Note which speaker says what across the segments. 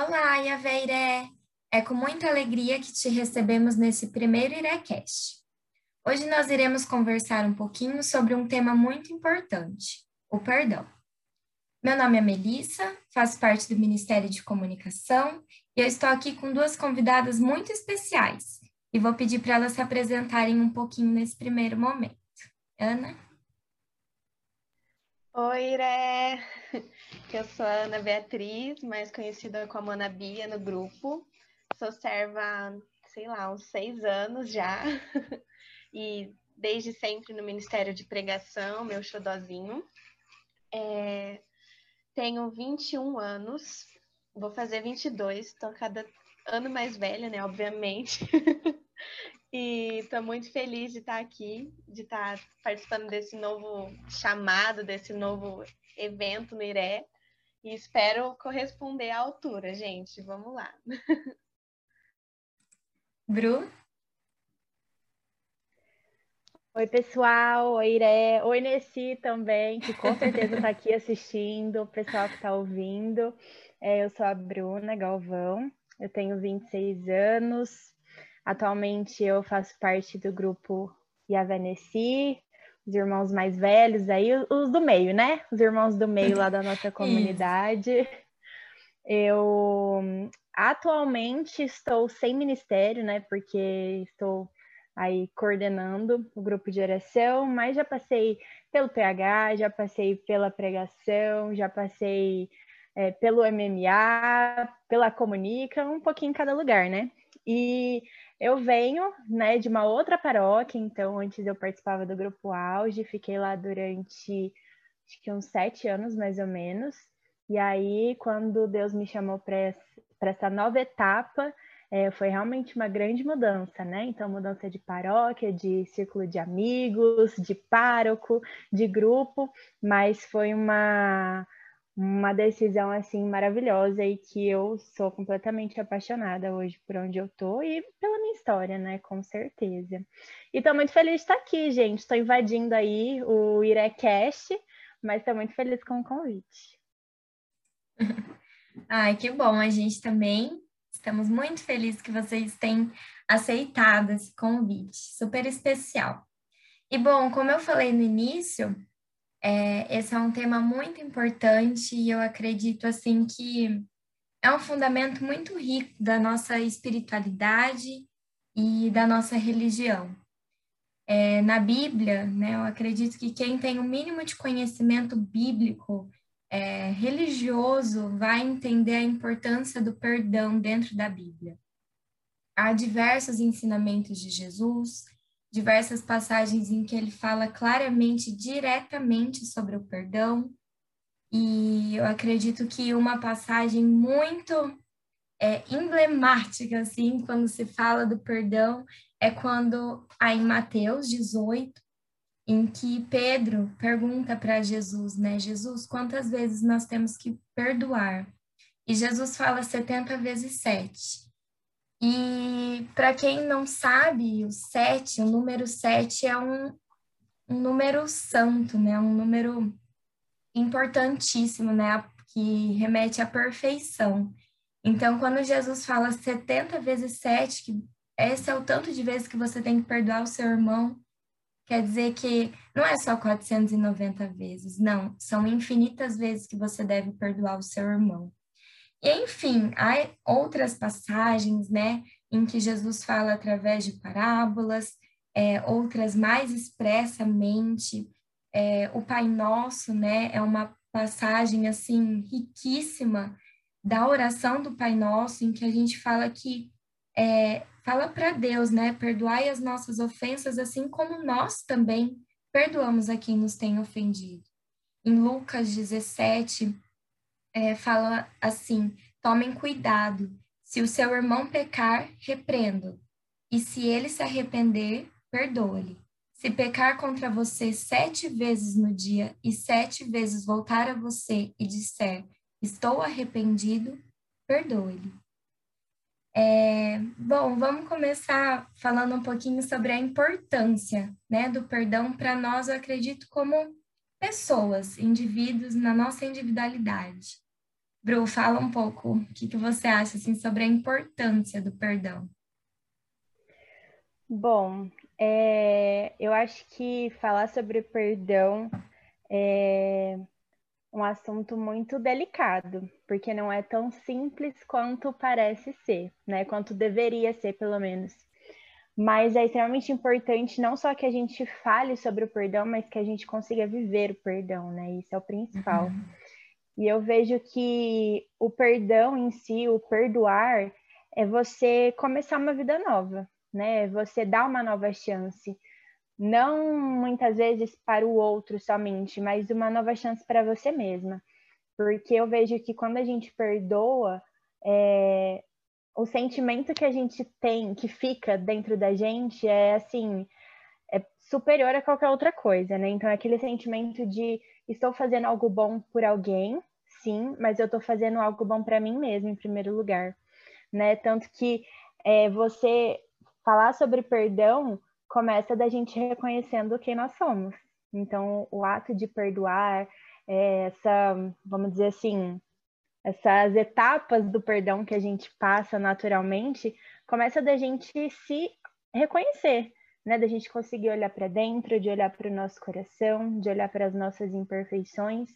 Speaker 1: Olá, Yaveiré! É com muita alegria que te recebemos nesse primeiro IRECast. Hoje nós iremos conversar um pouquinho sobre um tema muito importante, o perdão. Meu nome é Melissa, faço parte do Ministério de Comunicação e eu estou aqui com duas convidadas muito especiais e vou pedir para elas se apresentarem um pouquinho nesse primeiro momento. Ana?
Speaker 2: Oi, Iré! Eu sou a Ana Beatriz, mais conhecida como Ana Bia no grupo. Sou serva, sei lá, uns seis anos já. E desde sempre no Ministério de Pregação, meu xodozinho. É, tenho 21 anos, vou fazer 22, estou cada ano mais velha, né, obviamente. e estou muito feliz de estar aqui, de estar participando desse novo chamado, desse novo evento no IRE. E espero corresponder à altura, gente. Vamos lá.
Speaker 1: Bru?
Speaker 3: Oi, pessoal. Oi, Iré. Oi, Nessi também, que com certeza está aqui assistindo, o pessoal que está ouvindo. É, eu sou a Bruna Galvão, eu tenho 26 anos. Atualmente eu faço parte do grupo Yavanesi, os irmãos mais velhos aí, os do meio, né? Os irmãos do meio lá da nossa comunidade. Eu atualmente estou sem ministério, né? Porque estou aí coordenando o grupo de oração, mas já passei pelo PH, já passei pela pregação, já passei é, pelo MMA, pela Comunica, um pouquinho em cada lugar, né? E eu venho, né, de uma outra paróquia, então antes eu participava do grupo Auge, fiquei lá durante acho que uns sete anos mais ou menos. E aí, quando Deus me chamou para essa nova etapa, é, foi realmente uma grande mudança, né? Então, mudança de paróquia, de círculo de amigos, de pároco, de grupo, mas foi uma uma decisão assim maravilhosa e que eu sou completamente apaixonada hoje por onde eu tô e pela minha história, né, com certeza. E tô muito feliz de estar aqui, gente. Estou invadindo aí o Irecast, mas estou muito feliz com o convite.
Speaker 1: Ai, que bom, a gente também estamos muito felizes que vocês têm aceitado esse convite, super especial. E bom, como eu falei no início, é, esse é um tema muito importante e eu acredito assim que é um fundamento muito rico da nossa espiritualidade e da nossa religião. É, na Bíblia, né, eu acredito que quem tem o mínimo de conhecimento bíblico é, religioso vai entender a importância do perdão dentro da Bíblia. Há diversos ensinamentos de Jesus diversas passagens em que ele fala claramente, diretamente sobre o perdão. E eu acredito que uma passagem muito é, emblemática, assim, quando se fala do perdão, é quando, aí em Mateus 18, em que Pedro pergunta para Jesus, né? Jesus, quantas vezes nós temos que perdoar? E Jesus fala 70 vezes 7. E para quem não sabe, o sete, o número sete é um, um número santo, né? Um número importantíssimo, né? Que remete à perfeição. Então, quando Jesus fala 70 vezes 7, que esse é o tanto de vezes que você tem que perdoar o seu irmão, quer dizer que não é só 490 vezes, não, são infinitas vezes que você deve perdoar o seu irmão. E, enfim, há outras passagens, né, em que Jesus fala através de parábolas, é, outras mais expressamente. É, o Pai Nosso, né, é uma passagem, assim, riquíssima da oração do Pai Nosso, em que a gente fala que, é, fala para Deus, né, perdoai as nossas ofensas, assim como nós também perdoamos a quem nos tem ofendido. Em Lucas 17, é, fala assim: tomem cuidado, se o seu irmão pecar, repreendo, e se ele se arrepender, perdoe-lhe. Se pecar contra você sete vezes no dia e sete vezes voltar a você e disser, estou arrependido, perdoe-lhe. É, bom, vamos começar falando um pouquinho sobre a importância né, do perdão para nós, eu acredito, como pessoas, indivíduos, na nossa individualidade. Bru, fala um pouco o que, que você acha assim, sobre a importância do perdão.
Speaker 3: Bom, é, eu acho que falar sobre perdão é um assunto muito delicado, porque não é tão simples quanto parece ser, né? Quanto deveria ser, pelo menos. Mas é extremamente importante não só que a gente fale sobre o perdão, mas que a gente consiga viver o perdão, né? Isso é o principal. Uhum. E eu vejo que o perdão em si, o perdoar, é você começar uma vida nova, né? É você dar uma nova chance. Não muitas vezes para o outro somente, mas uma nova chance para você mesma. Porque eu vejo que quando a gente perdoa, é, o sentimento que a gente tem, que fica dentro da gente, é assim, é superior a qualquer outra coisa, né? Então, é aquele sentimento de estou fazendo algo bom por alguém, sim, mas eu estou fazendo algo bom para mim mesmo, em primeiro lugar, né? Tanto que é, você falar sobre perdão começa da gente reconhecendo quem nós somos. Então, o ato de perdoar, é, essa, vamos dizer assim, essas etapas do perdão que a gente passa naturalmente, começa da gente se reconhecer, né? Da gente conseguir olhar para dentro, de olhar para o nosso coração, de olhar para as nossas imperfeições.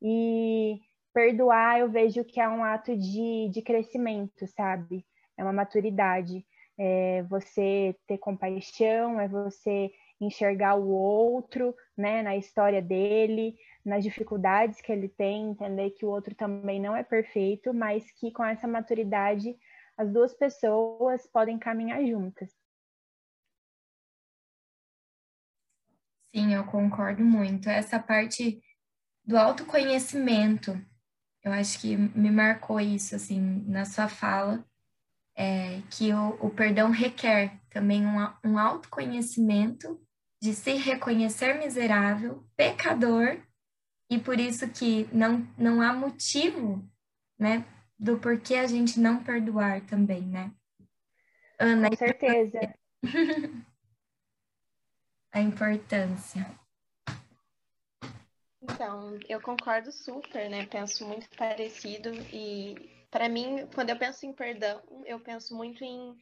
Speaker 3: E perdoar, eu vejo que é um ato de, de crescimento, sabe? É uma maturidade. É você ter compaixão, é você enxergar o outro, né, na história dele, nas dificuldades que ele tem, entender que o outro também não é perfeito, mas que com essa maturidade as duas pessoas podem caminhar juntas.
Speaker 1: Sim, eu concordo muito. Essa parte do autoconhecimento, eu acho que me marcou isso, assim, na sua fala, é, que o, o, perdão requer também um, um autoconhecimento de se reconhecer miserável, pecador, e por isso que não, não há motivo, né, do porquê a gente não perdoar também, né?
Speaker 3: Ana, Com certeza.
Speaker 1: a importância.
Speaker 2: Então, eu concordo super, né? Penso muito parecido e para mim, quando eu penso em perdão, eu penso muito em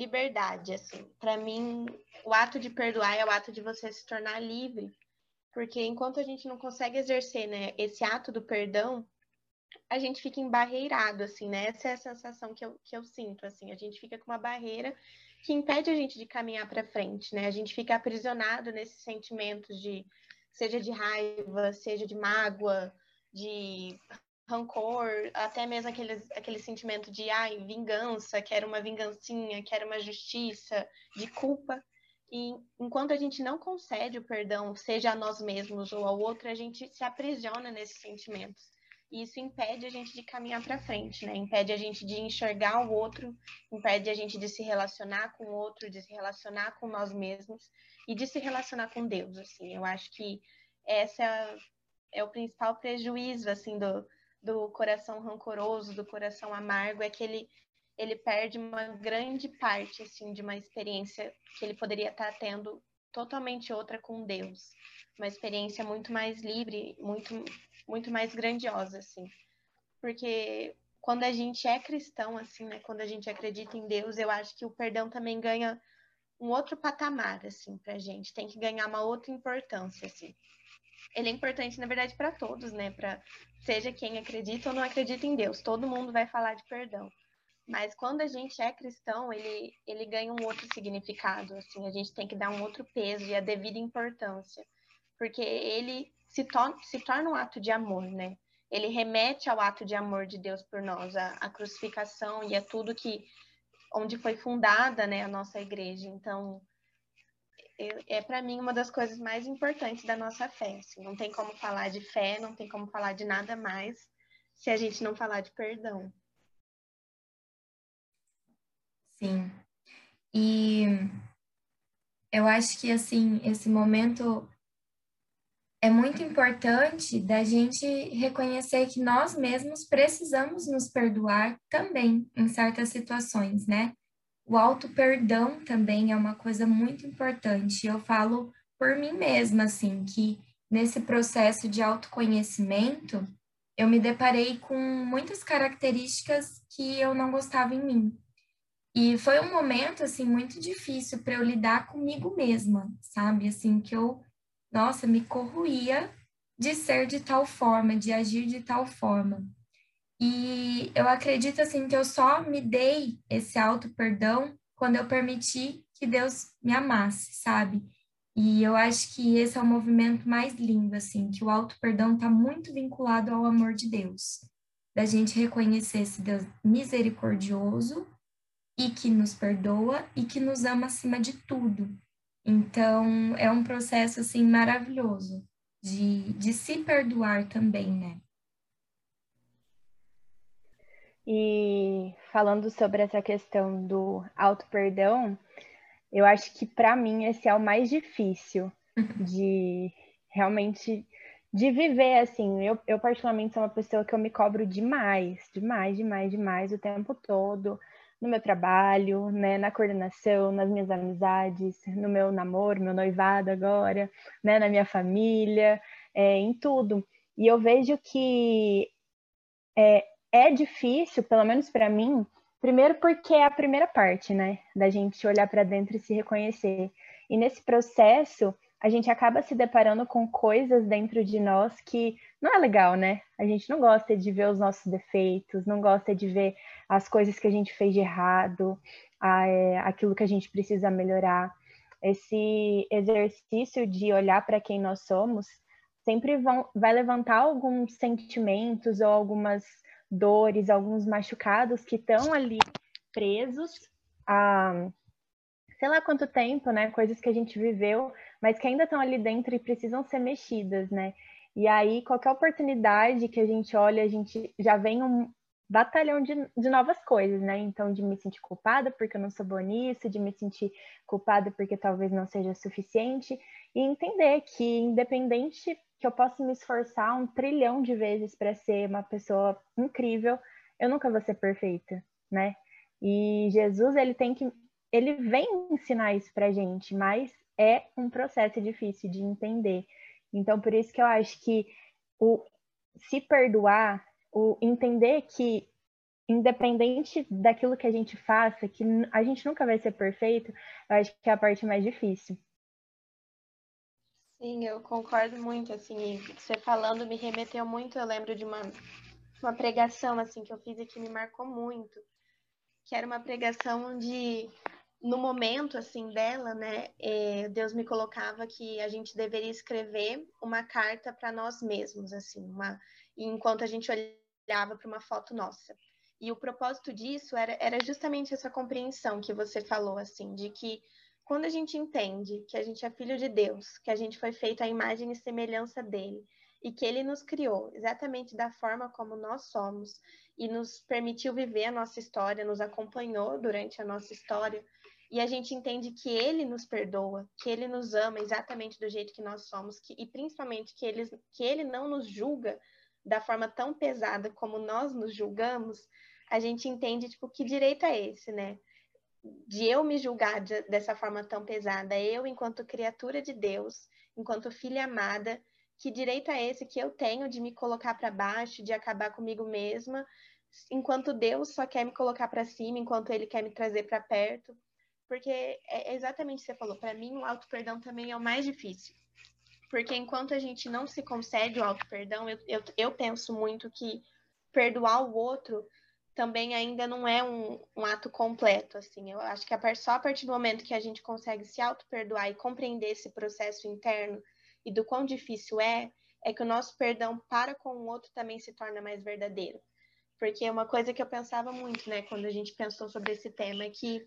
Speaker 2: liberdade, assim. Para mim, o ato de perdoar é o ato de você se tornar livre porque enquanto a gente não consegue exercer, né, esse ato do perdão, a gente fica embarreirado, assim, né? Essa é a sensação que eu, que eu sinto, assim. A gente fica com uma barreira que impede a gente de caminhar para frente, né? A gente fica aprisionado nesses sentimentos de, seja de raiva, seja de mágoa, de rancor, até mesmo aquele, aquele sentimento de, ai, vingança, quero uma vingancinha, quero uma justiça, de culpa. E enquanto a gente não concede o perdão, seja a nós mesmos ou ao outro, a gente se aprisiona nesses sentimentos. E isso impede a gente de caminhar para frente, né? Impede a gente de enxergar o outro, impede a gente de se relacionar com o outro, de se relacionar com nós mesmos e de se relacionar com Deus, assim. Eu acho que essa é, o principal prejuízo, assim, do, do coração rancoroso, do coração amargo, é que ele ele perde uma grande parte assim de uma experiência que ele poderia estar tendo totalmente outra com Deus, uma experiência muito mais livre, muito muito mais grandiosa assim. Porque quando a gente é cristão assim, né, quando a gente acredita em Deus, eu acho que o perdão também ganha um outro patamar assim pra gente, tem que ganhar uma outra importância assim. Ele é importante, na verdade, para todos, né? Para seja quem acredita ou não acredita em Deus, todo mundo vai falar de perdão. Mas quando a gente é cristão, ele, ele ganha um outro significado, assim, a gente tem que dar um outro peso e a devida importância, porque ele se, to se torna um ato de amor, né? Ele remete ao ato de amor de Deus por nós, a, a crucificação e a tudo que onde foi fundada, né, a nossa igreja. Então, é, para mim uma das coisas mais importantes da nossa fé. Assim. Não tem como falar de fé, não tem como falar de nada mais se a gente não falar de perdão.
Speaker 1: Sim. E eu acho que assim, esse momento é muito importante da gente reconhecer que nós mesmos precisamos nos perdoar também em certas situações, né? O auto-perdão também é uma coisa muito importante. Eu falo por mim mesma, assim, que nesse processo de autoconhecimento, eu me deparei com muitas características que eu não gostava em mim. E foi um momento assim muito difícil para eu lidar comigo mesma, sabe? Assim que eu, nossa, me corroía de ser de tal forma, de agir de tal forma. E eu acredito assim que eu só me dei esse auto perdão quando eu permiti que Deus me amasse, sabe? E eu acho que esse é o movimento mais lindo, assim, que o auto-perdão está muito vinculado ao amor de Deus. Da gente reconhecer esse Deus misericordioso e que nos perdoa e que nos ama acima de tudo. Então, é um processo, assim, maravilhoso de, de se perdoar também, né?
Speaker 3: E falando sobre essa questão do auto-perdão, eu acho que para mim esse é o mais difícil uhum. de realmente de viver assim. Eu, eu particularmente sou uma pessoa que eu me cobro demais, demais, demais, demais o tempo todo no meu trabalho, né, na coordenação, nas minhas amizades, no meu namoro, meu noivado agora, né, na minha família, é, em tudo. E eu vejo que é, é difícil, pelo menos para mim, Primeiro porque é a primeira parte, né, da gente olhar para dentro e se reconhecer. E nesse processo, a gente acaba se deparando com coisas dentro de nós que não é legal, né? A gente não gosta de ver os nossos defeitos, não gosta de ver as coisas que a gente fez de errado, a, é, aquilo que a gente precisa melhorar. Esse exercício de olhar para quem nós somos sempre vão, vai levantar alguns sentimentos ou algumas dores, alguns machucados que estão ali presos a sei lá quanto tempo, né? Coisas que a gente viveu, mas que ainda estão ali dentro e precisam ser mexidas, né? E aí, qualquer oportunidade que a gente olha, a gente já vem um batalhão de, de novas coisas, né? Então, de me sentir culpada porque eu não sou boa nisso, de me sentir culpada porque talvez não seja suficiente, e entender que, independente que eu posso me esforçar um trilhão de vezes para ser uma pessoa incrível, eu nunca vou ser perfeita, né? E Jesus, ele tem que ele vem ensinar isso pra gente, mas é um processo difícil de entender. Então, por isso que eu acho que o se perdoar, o entender que independente daquilo que a gente faça, que a gente nunca vai ser perfeito, eu acho que é a parte mais difícil.
Speaker 2: Sim, eu concordo muito, assim, você falando me remeteu muito, eu lembro de uma, uma pregação, assim, que eu fiz e que me marcou muito, que era uma pregação onde, no momento, assim, dela, né, é, Deus me colocava que a gente deveria escrever uma carta para nós mesmos, assim, uma, enquanto a gente olhava para uma foto nossa. E o propósito disso era, era justamente essa compreensão que você falou, assim, de que quando a gente entende que a gente é filho de Deus, que a gente foi feito à imagem e semelhança dele, e que ele nos criou exatamente da forma como nós somos e nos permitiu viver a nossa história, nos acompanhou durante a nossa história, e a gente entende que ele nos perdoa, que ele nos ama exatamente do jeito que nós somos, que, e principalmente que ele, que ele não nos julga da forma tão pesada como nós nos julgamos, a gente entende, tipo, que direito é esse, né? De eu me julgar de, dessa forma tão pesada, eu, enquanto criatura de Deus, enquanto filha amada, que direito é esse que eu tenho de me colocar para baixo, de acabar comigo mesma, enquanto Deus só quer me colocar para cima, enquanto Ele quer me trazer para perto? Porque é exatamente o que você falou, para mim o auto-perdão também é o mais difícil. Porque enquanto a gente não se concede o auto-perdão, eu, eu, eu penso muito que perdoar o outro também ainda não é um, um, ato completo, assim. Eu acho que a, só a partir do momento que a gente consegue se auto-perdoar e compreender esse processo interno e do quão difícil é, é que o nosso perdão para com o outro também se torna mais verdadeiro. Porque é uma coisa que eu pensava muito, né, quando a gente pensou sobre esse tema, é que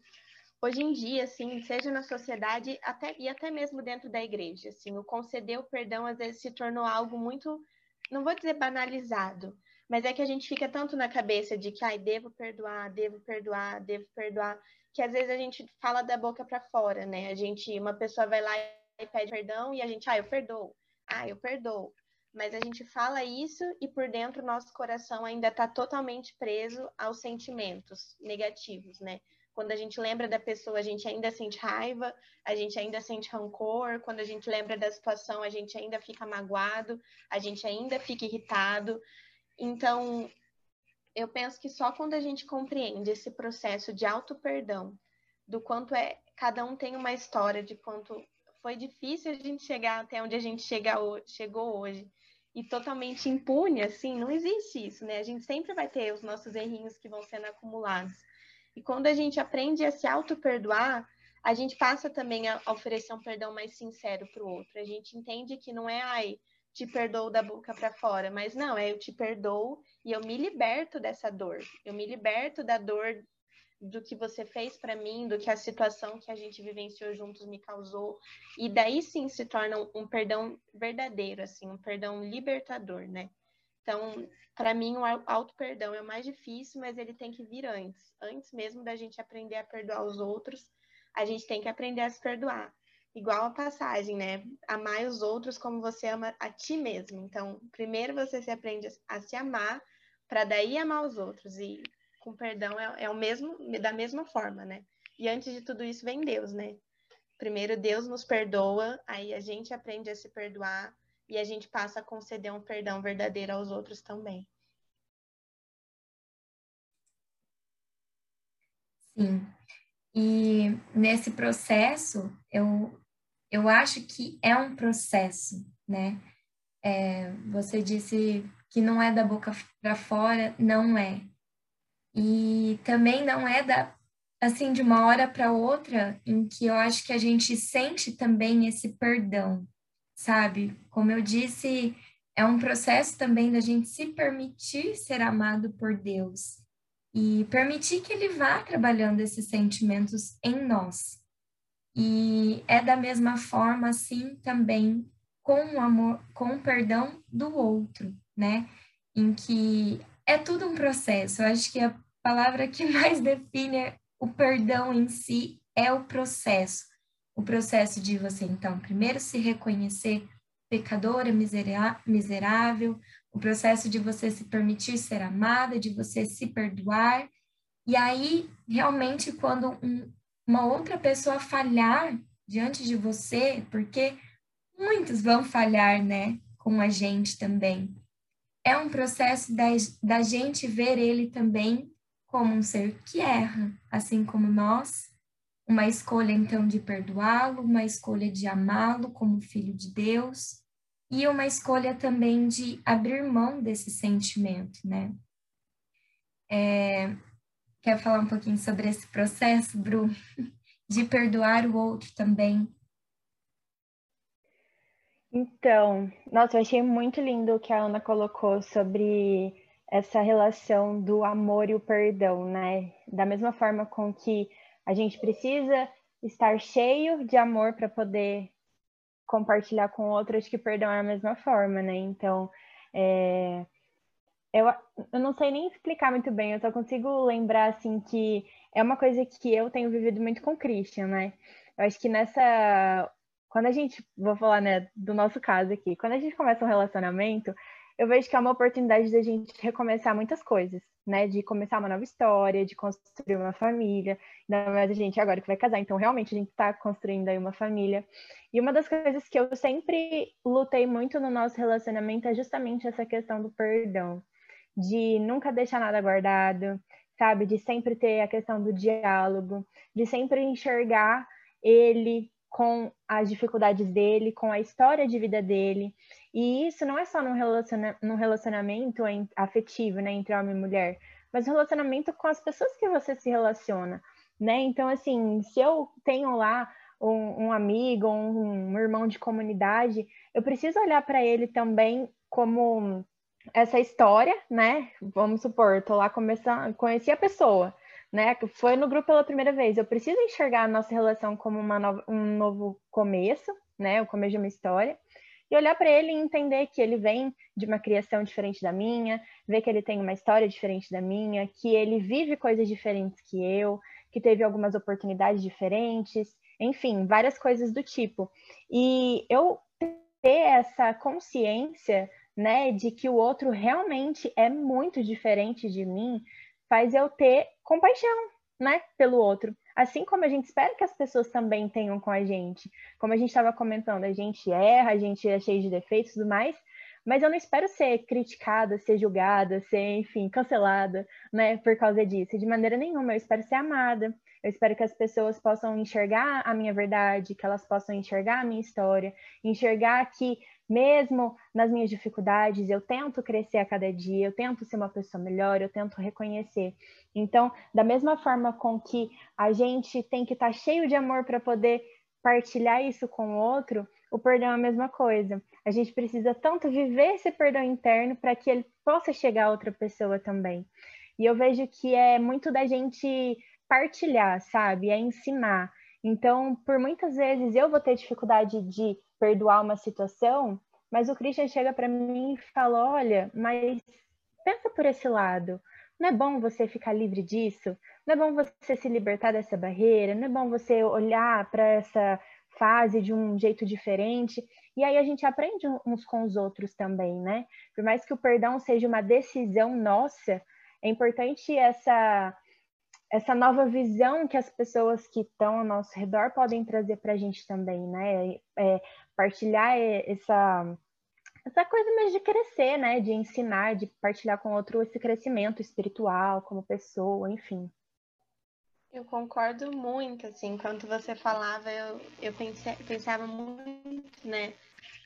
Speaker 2: hoje em dia, assim, seja na sociedade até, e até mesmo dentro da igreja, assim, o conceder o perdão às vezes se tornou algo muito, não vou dizer banalizado, mas é que a gente fica tanto na cabeça de que, ai, devo perdoar, devo perdoar, devo perdoar, que às vezes a gente fala da boca para fora, né? A gente, uma pessoa vai lá e pede perdão e a gente, ah, eu perdoo, ah, eu perdoo. Mas a gente fala isso e por dentro nosso coração ainda está totalmente preso aos sentimentos negativos, né? Quando a gente lembra da pessoa, a gente ainda sente raiva, a gente ainda sente rancor. Quando a gente lembra da situação, a gente ainda fica magoado, a gente ainda fica irritado. Então, eu penso que só quando a gente compreende esse processo de auto-perdão, do quanto é cada um tem uma história de quanto foi difícil a gente chegar até onde a gente chega, chegou hoje e totalmente impune, assim, não existe isso, né? A gente sempre vai ter os nossos errinhos que vão sendo acumulados. E quando a gente aprende a se auto-perdoar, a gente passa também a oferecer um perdão mais sincero para o outro. A gente entende que não é, ai, te perdoo da boca para fora, mas não, é eu te perdoo e eu me liberto dessa dor. Eu me liberto da dor do que você fez para mim, do que a situação que a gente vivenciou juntos me causou. E daí sim se torna um, perdão verdadeiro, assim, um perdão libertador, né? Então, para mim, o auto-perdão é o mais difícil, mas ele tem que vir antes. Antes mesmo da gente aprender a perdoar os outros, a gente tem que aprender a se perdoar. Igual a passagem, né? Amar os outros como você ama a ti mesmo. Então, primeiro você se aprende a se amar, para daí amar os outros. E com perdão é, é o mesmo, da mesma forma, né? E antes de tudo isso vem Deus, né? Primeiro Deus nos perdoa, aí a gente aprende a se perdoar e a gente passa a conceder um perdão verdadeiro aos outros também.
Speaker 1: Sim. E nesse processo, eu, eu acho que é um processo, né? É, você disse que não é da boca para fora, não é. E também não é da assim de uma hora para outra em que eu acho que a gente sente também esse perdão, sabe? Como eu disse, é um processo também da gente se permitir ser amado por Deus e permitir que ele vá trabalhando esses sentimentos em nós. E é da mesma forma assim também com o amor, com o perdão do outro, né? Em que é tudo um processo. Eu acho que a palavra que mais define o perdão em si é o processo. O processo de você, então, primeiro se reconhecer pecadora, miserável, o processo de você se permitir ser amada, de você se perdoar. E aí, realmente, quando um, uma outra pessoa falhar diante de você, porque muitos vão falhar, né, com a gente também. É um processo da, da gente ver ele também como um ser que erra, assim como nós, uma escolha então de perdoá-lo, uma escolha de amá-lo como filho de Deus e uma escolha também de abrir mão desse sentimento, né? É, quer falar um pouquinho sobre esse processo, Bru, de perdoar o outro também?
Speaker 3: Então, nossa, eu achei muito lindo o que a Ana colocou sobre essa relação do amor e o perdão, né? Da mesma forma com que a gente precisa estar cheio de amor para poder compartilhar com outros que perdão é a mesma forma, né? Então, é... eu, eu não sei nem explicar muito bem, eu só consigo lembrar, assim, que é uma coisa que eu tenho vivido muito com o Christian, né? Eu acho que nessa. Quando a gente. Vou falar, né, do nosso caso aqui. Quando a gente começa um relacionamento, eu vejo que é uma oportunidade da gente recomeçar muitas coisas, né? De começar uma nova história, de construir uma família. Ainda mais a gente agora que vai casar, então realmente a gente está construindo aí uma família. E uma das coisas que eu sempre lutei muito no nosso relacionamento é justamente essa questão do perdão, de nunca deixar nada guardado, sabe? De sempre ter a questão do diálogo, de sempre enxergar ele com as dificuldades dele, com a história de vida dele. E isso não é só num, relaciona num relacionamento afetivo, né, entre homem e mulher, mas relacionamento com as pessoas que você se relaciona, né? Então, assim, se eu tenho lá um, um amigo, um, um irmão de comunidade, eu preciso olhar para ele também como essa história, né? Vamos supor, tô lá começando, conheci a pessoa, né? Foi no grupo pela primeira vez. Eu preciso enxergar a nossa relação como uma um novo começo, né? O começo de uma história. E olhar para ele e entender que ele vem de uma criação diferente da minha, ver que ele tem uma história diferente da minha, que ele vive coisas diferentes que eu, que teve algumas oportunidades diferentes, enfim, várias coisas do tipo. E eu ter essa consciência, né, de que o outro realmente é muito diferente de mim, faz eu ter compaixão, né, pelo outro. Assim como a gente espera que as pessoas também tenham com a gente. Como a gente estava comentando, a gente erra, a gente é cheio de defeitos e tudo mais, Mas eu não espero ser criticada, ser julgada, ser, enfim, cancelada, né, por causa disso. De maneira nenhuma, eu espero ser amada. Eu espero que as pessoas possam enxergar a minha verdade, que elas possam enxergar a minha história, enxergar que mesmo nas minhas dificuldades, eu tento crescer a cada dia, eu tento ser uma pessoa melhor, eu tento reconhecer. Então, da mesma forma com que a gente tem que estar tá cheio de amor para poder partilhar isso com o outro, o perdão é a mesma coisa. A gente precisa tanto viver esse perdão interno para que ele possa chegar a outra pessoa também. E eu vejo que é muito da gente partilhar, sabe? É ensinar. Então, por muitas vezes eu vou ter dificuldade de perdoar uma situação, mas o Christian chega para mim e fala: olha, mas pensa por esse lado. Não é bom você ficar livre disso? Não é bom você se libertar dessa barreira? Não é bom você olhar para essa fase de um jeito diferente? E aí a gente aprende uns com os outros também, né? Por mais que o perdão seja uma decisão nossa, é importante essa essa nova visão que as pessoas que estão ao nosso redor podem trazer para a gente também, né? É, partilhar essa, essa coisa mesmo de crescer, né? De ensinar, de partilhar com outro esse crescimento espiritual como pessoa, enfim.
Speaker 2: Eu concordo muito, assim, enquanto você falava, eu, eu pensei, pensava muito, né,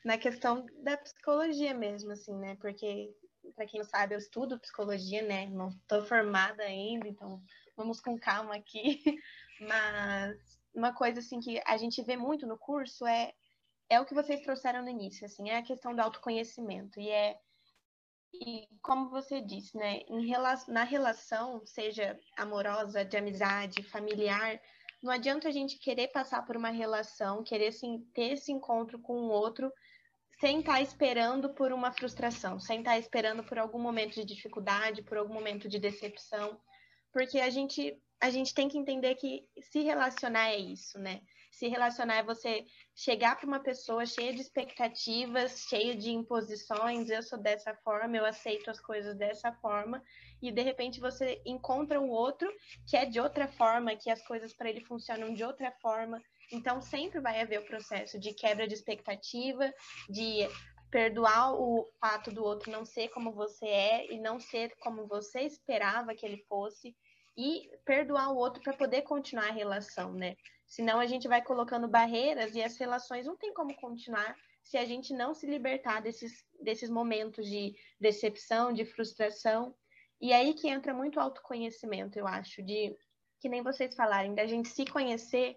Speaker 2: na questão da psicologia mesmo, assim, né, porque, para quem não sabe, eu estudo psicologia, né, não estou formada ainda, então vamos com calma aqui. Mas uma coisa assim que a gente vê muito no curso é é o que vocês trouxeram no início, assim, é a questão do autoconhecimento e é e como você disse, né, em, na relação, seja amorosa, de amizade, familiar, não adianta a gente querer passar por uma relação, querer ter esse encontro com o outro sem estar tá esperando por uma frustração, sem estar tá esperando por algum momento de dificuldade, por algum momento de decepção porque a gente a gente tem que entender que se relacionar é isso, né? Se relacionar é você chegar para uma pessoa cheia de expectativas, cheia de imposições, eu sou dessa forma, eu aceito as coisas dessa forma, e de repente você encontra o outro que é de outra forma, que as coisas para ele funcionam de outra forma. Então sempre vai haver o processo de quebra de expectativa, de perdoar o fato do outro não ser como você é e não ser como você esperava que ele fosse e perdoar o outro para poder continuar a relação, né? Senão a gente vai colocando barreiras e as relações não tem como continuar se a gente não se libertar desses, desses momentos de decepção, de frustração. E aí que entra muito autoconhecimento, eu acho, de que nem vocês falarem, da gente se conhecer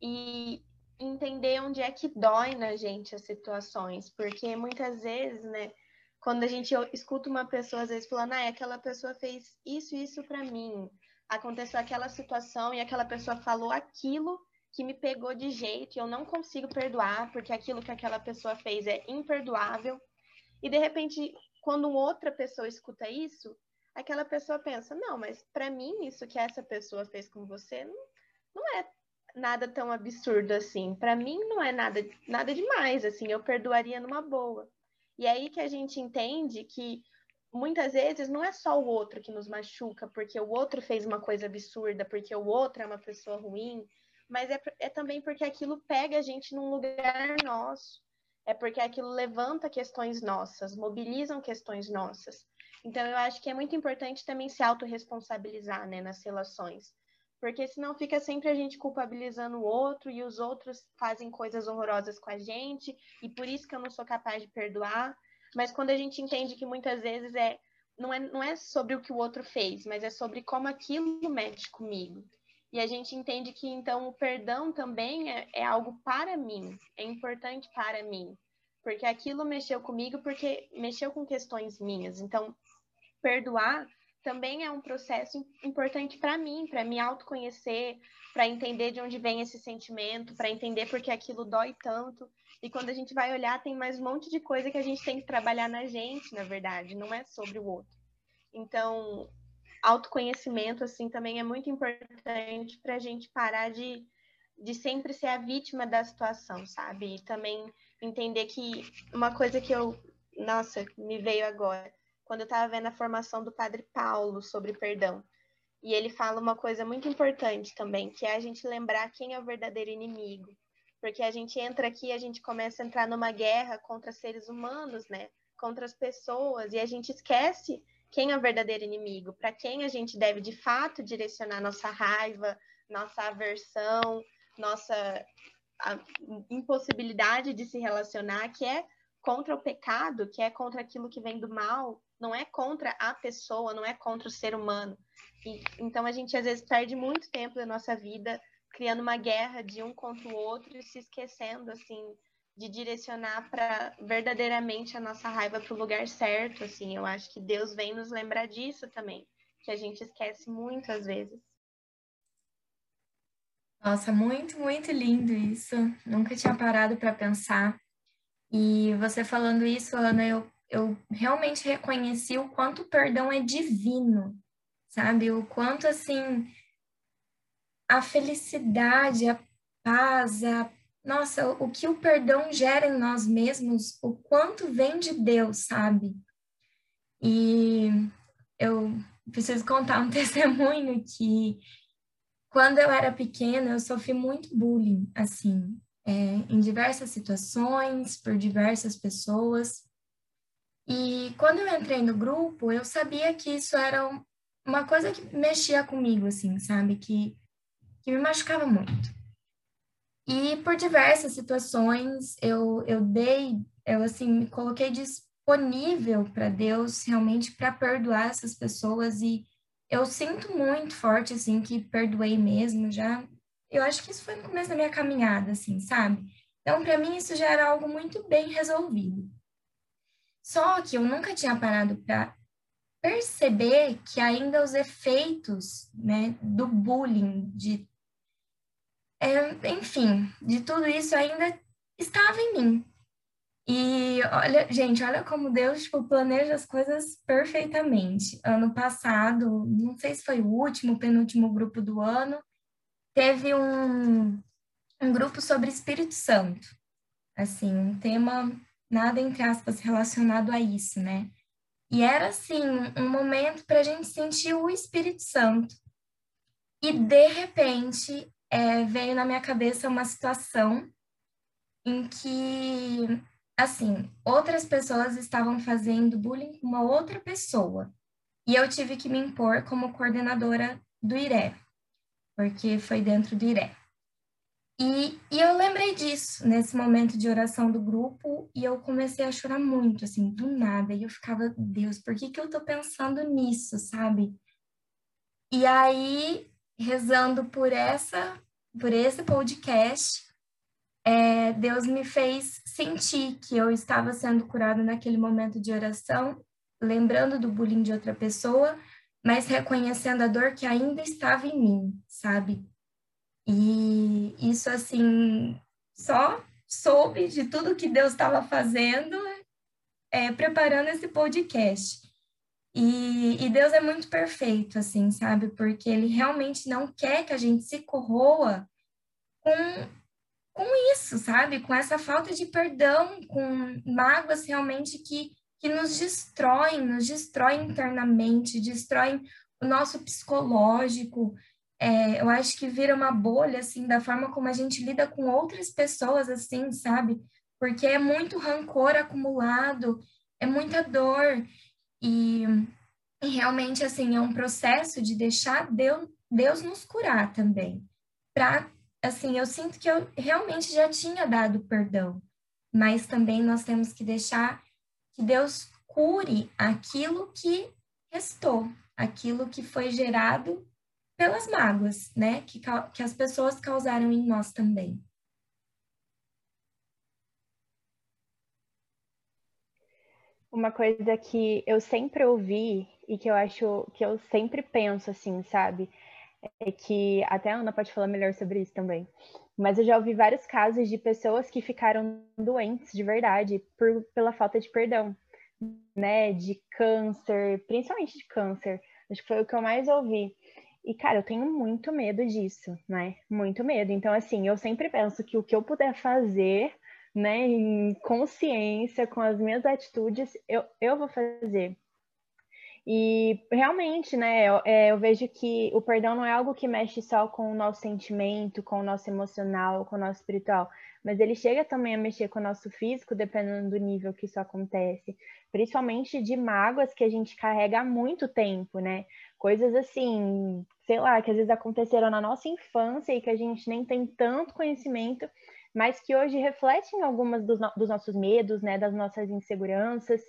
Speaker 2: e entender onde é que dói na gente as situações, porque muitas vezes, né, quando a gente escuta uma pessoa às vezes falando, ah, aquela pessoa fez isso e isso para mim, aconteceu aquela situação e aquela pessoa falou aquilo que me pegou de jeito e eu não consigo perdoar porque aquilo que aquela pessoa fez é imperdoável. E de repente, quando outra pessoa escuta isso, aquela pessoa pensa: não, mas para mim isso que essa pessoa fez com você não, não é nada tão absurdo assim. Para mim não é nada, nada demais, assim, eu perdoaria numa boa. E é aí que a gente entende que muitas vezes não é só o outro que nos machuca, porque o outro fez uma coisa absurda, porque o outro é uma pessoa ruim, mas é, é também porque aquilo pega a gente num lugar nosso. É porque aquilo levanta questões nossas, mobilizam questões nossas. Então, eu acho que é muito importante também se autorresponsabilizar né, nas relações porque senão fica sempre a gente culpabilizando o outro e os outros fazem coisas horrorosas com a gente e por isso que eu não sou capaz de perdoar. Mas quando a gente entende que muitas vezes é não é, não é sobre o que o outro fez, mas é sobre como aquilo mexe comigo. E a gente entende que então o perdão também é, é algo para mim, é importante para mim, porque aquilo mexeu comigo porque mexeu com questões minhas. Então, perdoar também é um processo importante para mim, para me autoconhecer, para entender de onde vem esse sentimento, para entender porque aquilo dói tanto. E quando a gente vai olhar, tem mais um monte de coisa que a gente tem que trabalhar na gente, na verdade, não é sobre o outro. Então, autoconhecimento, assim, também é muito importante para a gente parar de, de sempre ser a vítima da situação, sabe? E também entender que uma coisa que eu, nossa, me veio agora quando eu estava vendo a formação do Padre Paulo sobre perdão. E ele fala uma coisa muito importante também, que é a gente lembrar quem é o verdadeiro inimigo. Porque a gente entra aqui, a gente começa a entrar numa guerra contra seres humanos, né? contra as pessoas e a gente esquece quem é o verdadeiro inimigo, para quem a gente deve de fato direcionar nossa raiva, nossa aversão, nossa impossibilidade de se relacionar, que é contra o pecado, que é contra aquilo que vem do mal, não é contra a pessoa, não é contra o ser humano. E, então a gente às vezes perde muito tempo da nossa vida criando uma guerra de um contra o outro e se esquecendo assim de direcionar para verdadeiramente a nossa raiva para o lugar certo, assim. Eu acho que Deus vem nos lembrar disso também, que a gente esquece muito às vezes.
Speaker 1: Nossa, muito, muito lindo isso. Nunca tinha parado para pensar. E você falando isso, Ana, eu, eu realmente reconheci o quanto o perdão é divino, sabe? O quanto, assim, a felicidade, a paz, a nossa, o que o perdão gera em nós mesmos, o quanto vem de Deus, sabe? E eu preciso contar um testemunho que quando eu era pequena eu sofri muito bullying, assim, é, em diversas situações, por diversas pessoas. E quando eu entrei no grupo, eu sabia que isso era uma coisa que mexia comigo, assim, sabe? Que, que me machucava muito. E por diversas situações eu, eu dei, eu assim, me coloquei disponível para Deus realmente para perdoar essas pessoas e eu sinto muito forte assim que perdoei mesmo já. Eu acho que isso foi no começo da minha caminhada, assim, sabe? Então, para mim isso já era algo muito bem resolvido. Só que eu nunca tinha parado para perceber que ainda os efeitos, né, do bullying, de é, enfim, de tudo isso ainda estava em mim. E olha, gente, olha como Deus tipo, planeja as coisas perfeitamente. Ano passado, não sei se foi o último, penúltimo grupo do ano, teve um, um grupo sobre Espírito Santo. Assim, um tema nada entre aspas relacionado a isso, né? E era assim, um momento para a gente sentir o Espírito Santo. E de repente é, veio na minha cabeça uma situação em que, assim, outras pessoas estavam fazendo bullying com uma outra pessoa. E eu tive que me impor como coordenadora do IRE, porque foi dentro do IRE. E, e, eu lembrei disso nesse momento de oração do grupo e eu comecei a chorar muito, assim, do nada. E eu ficava, Deus, por que, que eu tô pensando nisso, sabe? E aí rezando por essa, por esse podcast, é, Deus me fez sentir que eu estava sendo curada naquele momento de oração, lembrando do bullying de outra pessoa, mas reconhecendo a dor que ainda estava em mim, sabe? E isso, assim, só soube de tudo que Deus estava fazendo, é, preparando esse podcast. E, e, Deus é muito perfeito, assim, sabe? Porque Ele realmente não quer que a gente se corroa com, com isso, sabe? Com essa falta de perdão, com mágoas realmente que, que nos destroem, nos destroem internamente, destroem o nosso psicológico. É, eu acho que vira uma bolha, assim, da forma como a gente lida com outras pessoas, assim, sabe? Porque é muito rancor acumulado, é muita dor. E, e realmente, assim, é um processo de deixar Deus, Deus nos curar também. Para, assim, eu sinto que eu realmente já tinha dado perdão, mas também nós temos que deixar que Deus cure aquilo que restou, aquilo que foi gerado pelas mágoas, né? Que, que as pessoas causaram em nós também.
Speaker 3: uma coisa que eu sempre ouvi e que eu acho que eu sempre penso assim, sabe? É que até a Ana pode falar melhor sobre isso também. Mas eu já ouvi vários casos de pessoas que ficaram doentes de verdade por, pela falta de perdão, né? De câncer, principalmente de câncer. Acho que foi o que eu mais ouvi. E, cara, eu tenho muito medo disso, né? Muito medo. Então, assim, eu sempre penso que o que eu puder fazer né, em consciência com as minhas atitudes, eu, eu vou fazer. E realmente, né, eu, é, eu, vejo que o perdão não é algo que mexe só com o nosso sentimento, com o nosso emocional, com o nosso espiritual, mas ele chega também a mexer com o nosso físico, dependendo do nível que isso acontece, principalmente de mágoas que a gente carrega há muito tempo, né? Coisas assim, sei lá, que às vezes aconteceram na nossa infância e que a gente nem tem tanto conhecimento, mas que hoje refletem algumas dos, no dos nossos medos, né, das nossas inseguranças.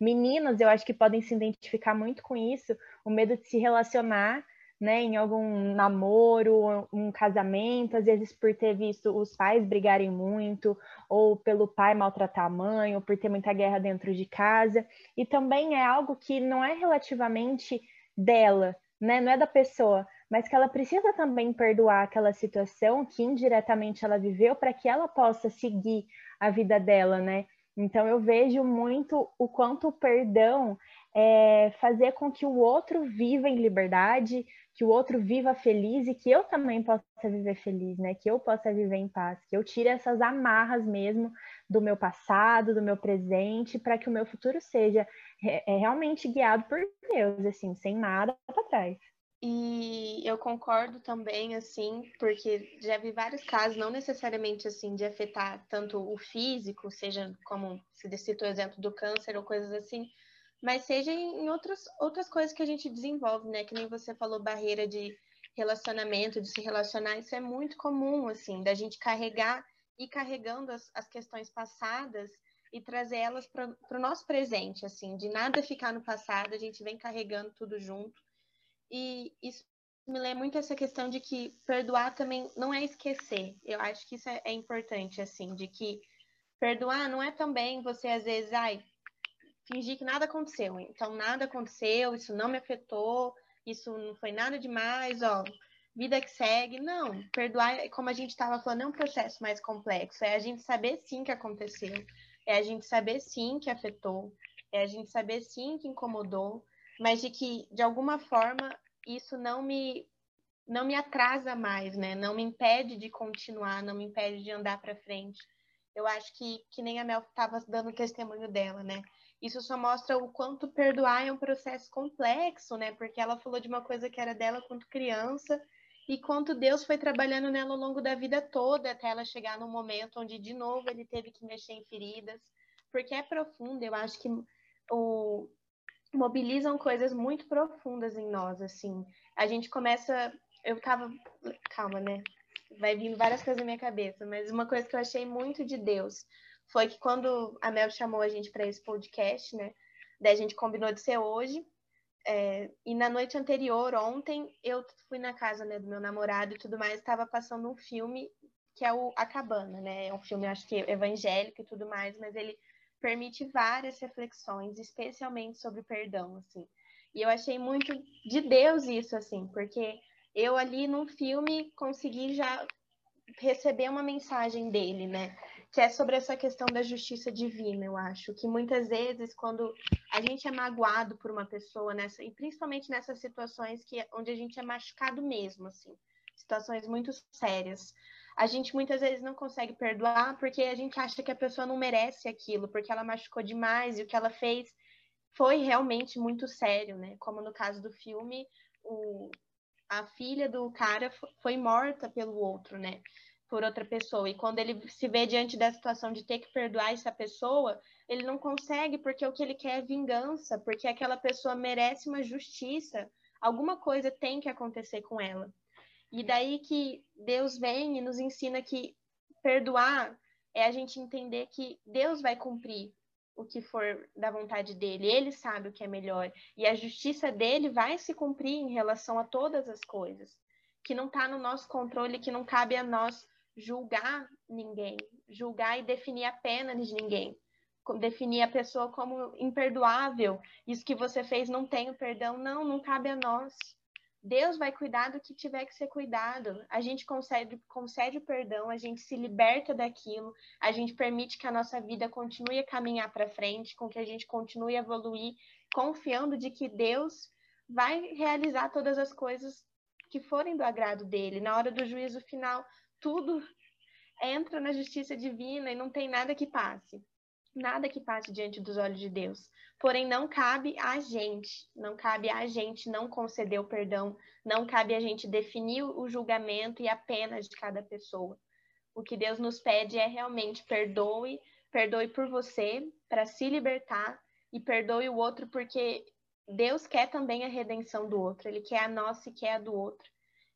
Speaker 3: Meninas, eu acho que podem se identificar muito com isso, o medo de se relacionar, né, em algum namoro, um casamento, às vezes por ter visto os pais brigarem muito, ou pelo pai maltratar a mãe, ou por ter muita guerra dentro de casa. E também é algo que não é relativamente dela, né, não é da pessoa, mas que ela precisa também perdoar aquela situação que indiretamente ela viveu para que ela possa seguir a vida dela, né? Então eu vejo muito o quanto o perdão é fazer com que o outro viva em liberdade, que o outro viva feliz e que eu também possa viver feliz, né? Que eu possa viver em paz, que eu tire essas amarras mesmo do meu passado, do meu presente, para que o meu futuro seja é, realmente guiado por Deus, assim, sem nada para trás.
Speaker 2: E eu concordo também, assim, porque já vi vários casos, não necessariamente assim, de afetar tanto o físico, seja como se citou o exemplo do câncer ou coisas assim, mas seja em outras, outras coisas que a gente desenvolve, né? Que nem você falou, barreira de relacionamento, de se relacionar, isso é muito comum, assim, da gente carregar e carregando as, as questões passadas e trazer elas para o nosso presente, assim, de nada ficar no passado, a gente vem carregando tudo junto e isso me lembra muito essa questão de que perdoar também não é esquecer. Eu acho que isso é, é importante, assim, de que perdoar não é também você, às vezes, ai, fingir que nada aconteceu. Então, nada aconteceu, isso não me afetou, isso não foi nada demais, ó, vida que segue. Não, perdoar, como a gente estava falando, é um processo mais complexo. É a gente saber sim que aconteceu, é a gente saber sim que afetou, é a gente saber sim que incomodou, mas de que, de alguma forma, isso não me não me atrasa mais, né? Não me impede de continuar, não me impede de andar para frente. Eu acho que, que nem a Mel estava dando testemunho dela, né? Isso só mostra o quanto perdoar é um processo complexo, né? Porque ela falou de uma coisa que era dela quando criança e quanto Deus foi trabalhando nela ao longo da vida toda até ela chegar no momento onde de novo ele teve que mexer em feridas, porque é profundo. Eu acho que o, mobilizam coisas muito profundas em nós, assim. A gente começa, eu tava, calma, né? Vai vindo várias coisas na minha cabeça, mas uma coisa que eu achei muito de Deus foi que quando a Mel chamou a gente para esse podcast, né? Daí a gente combinou de ser hoje. É, e na noite anterior, ontem, eu fui na casa né, do meu namorado e tudo mais, estava passando um filme que é o A Cabana, né? É um filme, acho que evangélico e tudo mais, mas ele permite várias reflexões, especialmente sobre perdão, assim. E eu achei muito de Deus isso, assim, porque eu ali num filme consegui já receber uma mensagem dele, né? Que é sobre essa questão da justiça divina, eu acho. Que muitas vezes, quando a gente é magoado por uma pessoa, nessa, e principalmente nessas situações que, onde a gente é machucado mesmo, assim, situações muito sérias, a gente muitas vezes não consegue perdoar porque a gente acha que a pessoa não merece aquilo, porque ela machucou demais e o que ela fez foi realmente muito sério, né? Como no caso do filme, o, a filha do cara foi morta pelo outro, né? Por outra pessoa. E quando ele se vê diante da situação de ter que perdoar essa pessoa, ele não consegue porque o que ele quer é vingança, porque aquela pessoa merece uma justiça. Alguma coisa tem que acontecer com ela. E daí que Deus vem e nos ensina que perdoar é a gente entender que Deus vai cumprir o que for da vontade dele, ele sabe o que é melhor, e a justiça dele vai se cumprir em relação a todas as coisas, que não está no nosso controle, que não cabe a nós julgar ninguém, julgar e definir a pena de ninguém, definir a pessoa como imperdoável, isso que você fez não tem o perdão, não, não cabe a nós. Deus vai cuidar do que tiver que ser cuidado. A gente concede, concede o perdão, a gente se liberta daquilo, a gente permite que a nossa vida continue a caminhar para frente, com que a gente continue a evoluir, confiando de que Deus vai realizar todas as coisas que forem do agrado dele. Na hora do juízo final, tudo entra na justiça divina e não tem nada que passe. Nada que passe diante dos olhos de Deus. Porém, não cabe a gente, não cabe a gente não conceder o perdão, não cabe a gente definir o julgamento e a pena de cada pessoa. O que Deus nos pede é realmente perdoe, perdoe por você, para se libertar, e perdoe o outro, porque Deus quer também a redenção do outro, Ele quer a nossa e quer a do outro.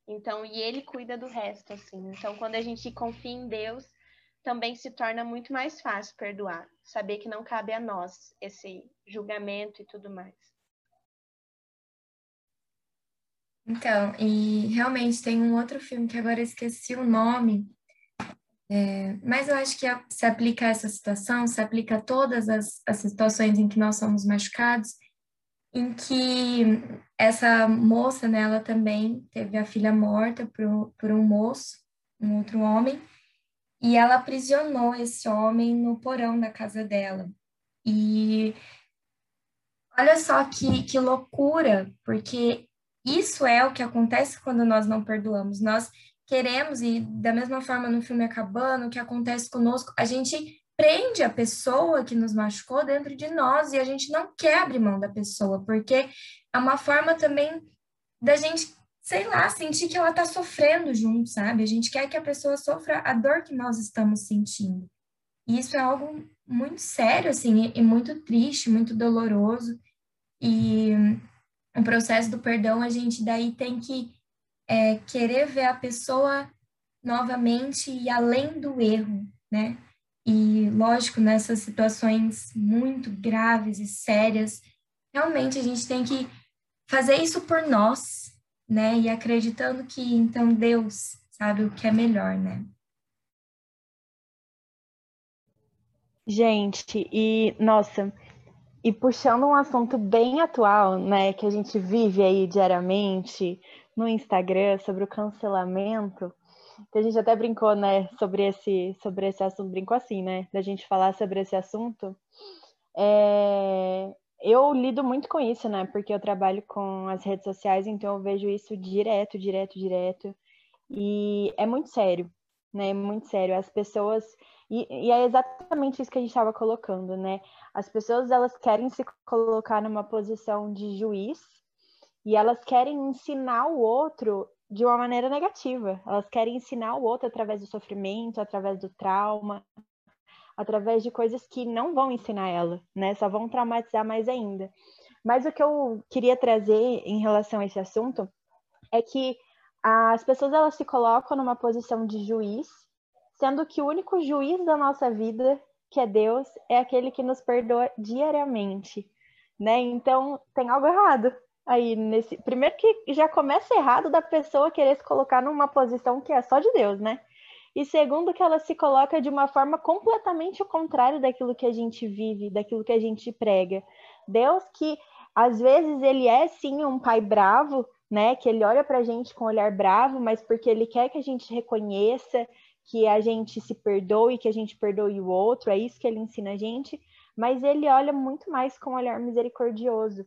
Speaker 2: Então, e Ele cuida do resto, assim. Então, quando a gente confia em Deus, também se torna muito mais fácil perdoar, saber que não cabe a nós esse julgamento e tudo mais.
Speaker 1: Então, e realmente tem um outro filme que agora eu esqueci o nome, é, mas eu acho que se aplica a essa situação, se aplica a todas as, as situações em que nós somos machucados, em que essa moça, né, ela também teve a filha morta por, por um moço, um outro homem, e ela aprisionou esse homem no porão da casa dela. E olha só que, que loucura, porque isso é o que acontece quando nós não perdoamos. Nós queremos, e da mesma forma no filme Acabando, o que acontece conosco, a gente prende a pessoa que nos machucou dentro de nós e a gente não quer abrir mão da pessoa, porque é uma forma também da gente sei lá, sentir que ela está sofrendo junto, sabe? A gente quer que a pessoa sofra a dor que nós estamos sentindo. E isso é algo muito sério, assim, e muito triste, muito doloroso. E o processo do perdão, a gente daí tem que é, querer ver a pessoa novamente e além do erro, né? E, lógico, nessas situações muito graves e sérias, realmente a gente tem que fazer isso por nós, né? E acreditando que então Deus sabe o que é melhor, né?
Speaker 3: Gente, e nossa, e puxando um assunto bem atual, né, que a gente vive aí diariamente no Instagram sobre o cancelamento, que a gente até brincou, né, sobre esse sobre esse assunto, brincou assim, né, da gente falar sobre esse assunto. É, eu lido muito com isso, né? Porque eu trabalho com as redes sociais, então eu vejo isso direto, direto, direto. E é muito sério, né? É muito sério. As pessoas. E, e é exatamente isso que a gente estava colocando, né? As pessoas elas querem se colocar numa posição de juiz e elas querem ensinar o outro de uma maneira negativa. Elas querem ensinar o outro através do sofrimento, através do trauma, através de coisas que não vão ensinar ela, né? Só vão traumatizar mais ainda. Mas o que eu queria trazer em relação a esse assunto é que as pessoas elas se colocam numa posição de juiz, sendo que o único juiz da nossa vida, que é Deus, é aquele que nos perdoa diariamente, né? Então tem algo errado aí nesse. Primeiro que já começa errado da pessoa querer se colocar numa posição que é só de Deus, né? E segundo, que ela se coloca de uma forma completamente ao contrário daquilo que a gente vive, daquilo que a gente prega. Deus que às vezes ele é sim um pai bravo, né? Que ele olha para a gente com um olhar bravo, mas porque ele quer que a gente reconheça, que a gente se perdoe, que a gente perdoe o outro, é isso que ele ensina a gente. Mas ele olha muito mais com um olhar misericordioso.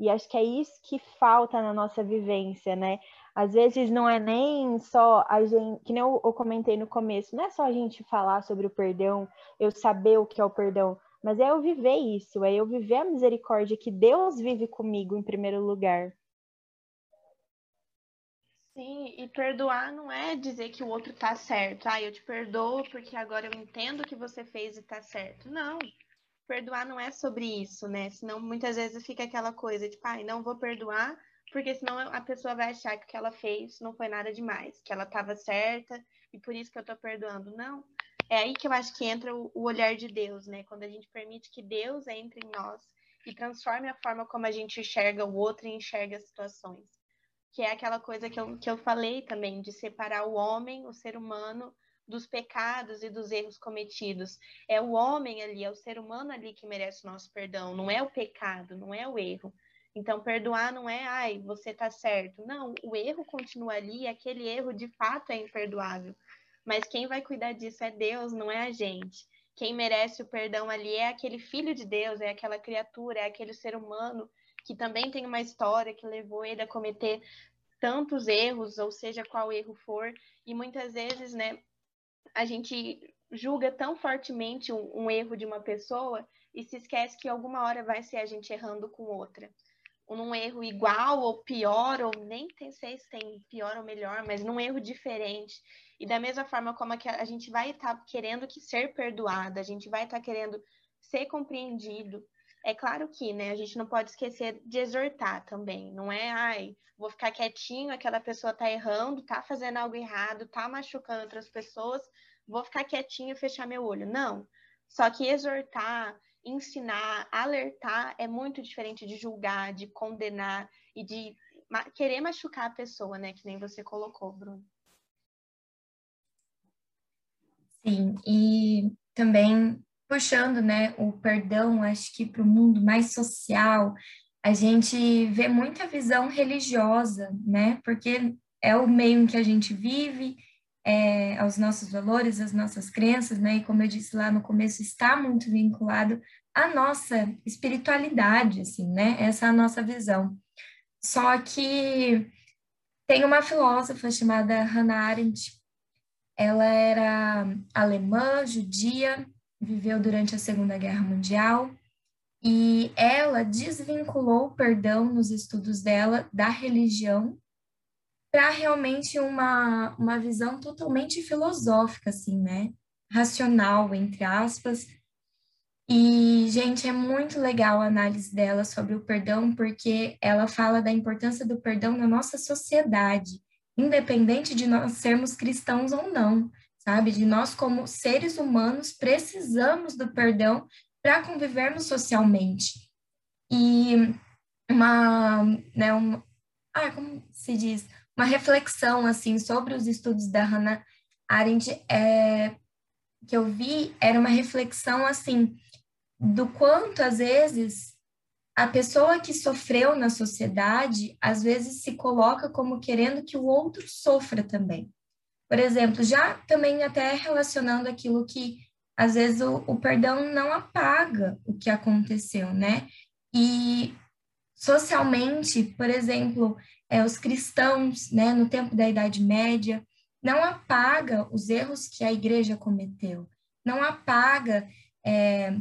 Speaker 3: E acho que é isso que falta na nossa vivência, né? Às vezes não é nem só a gente, que nem eu, eu comentei no começo, não é só a gente falar sobre o perdão, eu saber o que é o perdão, mas é eu viver isso, é eu viver a misericórdia que Deus vive comigo em primeiro lugar.
Speaker 2: Sim, e perdoar não é dizer que o outro tá certo. Ah, eu te perdoo porque agora eu entendo o que você fez e tá certo. Não. Perdoar não é sobre isso, né? Senão muitas vezes fica aquela coisa, tipo, ai, ah, não vou perdoar porque senão a pessoa vai achar que o que ela fez não foi nada demais, que ela estava certa e por isso que eu estou perdoando. Não. É aí que eu acho que entra o, o olhar de Deus, né? Quando a gente permite que Deus entre em nós e transforme a forma como a gente enxerga o outro e enxerga as situações. Que é aquela coisa que eu, que eu falei também, de separar o homem, o ser humano, dos pecados e dos erros cometidos. É o homem ali, é o ser humano ali que merece o nosso perdão, não é o pecado, não é o erro. Então, perdoar não é, ai, você tá certo. Não, o erro continua ali, aquele erro de fato é imperdoável. Mas quem vai cuidar disso é Deus, não é a gente. Quem merece o perdão ali é aquele filho de Deus, é aquela criatura, é aquele ser humano que também tem uma história que levou ele a cometer tantos erros, ou seja, qual erro for. E muitas vezes, né, a gente julga tão fortemente um, um erro de uma pessoa e se esquece que alguma hora vai ser a gente errando com outra num erro igual ou pior, ou nem tem, sei se tem pior ou melhor, mas num erro diferente. E da mesma forma como a gente vai estar tá querendo que ser perdoada, a gente vai estar tá querendo ser compreendido. É claro que, né, a gente não pode esquecer de exortar também. Não é, ai, vou ficar quietinho, aquela pessoa tá errando, tá fazendo algo errado, tá machucando outras pessoas, vou ficar quietinho e fechar meu olho. Não. Só que exortar, ensinar, alertar é muito diferente de julgar, de condenar e de ma querer machucar a pessoa, né? Que nem você colocou, Bruno.
Speaker 1: Sim, e também puxando, né, o perdão, acho que para o mundo mais social, a gente vê muita visão religiosa, né? Porque é o meio em que a gente vive, é, aos nossos valores, às nossas crenças, né? E como eu disse lá no começo, está muito vinculado à nossa espiritualidade, assim, né? Essa é a nossa visão. Só que tem uma filósofa chamada Hannah Arendt. Ela era alemã, judia, viveu durante a Segunda Guerra Mundial e ela desvinculou o perdão nos estudos dela da religião para realmente uma, uma visão totalmente filosófica, assim, né? Racional, entre aspas. E, gente, é muito legal a análise dela sobre o perdão, porque ela fala da importância do perdão na nossa sociedade, independente de nós sermos cristãos ou não, sabe? De nós, como seres humanos, precisamos do perdão para convivermos socialmente. E uma, né, um, ah, como se diz? Uma reflexão assim sobre os estudos da Hannah Arendt é, que eu vi era uma reflexão assim do quanto às vezes a pessoa que sofreu na sociedade às vezes se coloca como querendo que o outro sofra também. Por exemplo, já também até relacionando aquilo que às vezes o, o perdão não apaga o que aconteceu, né? E socialmente, por exemplo, é, os cristãos, né, no tempo da Idade Média, não apaga os erros que a igreja cometeu, não apaga é,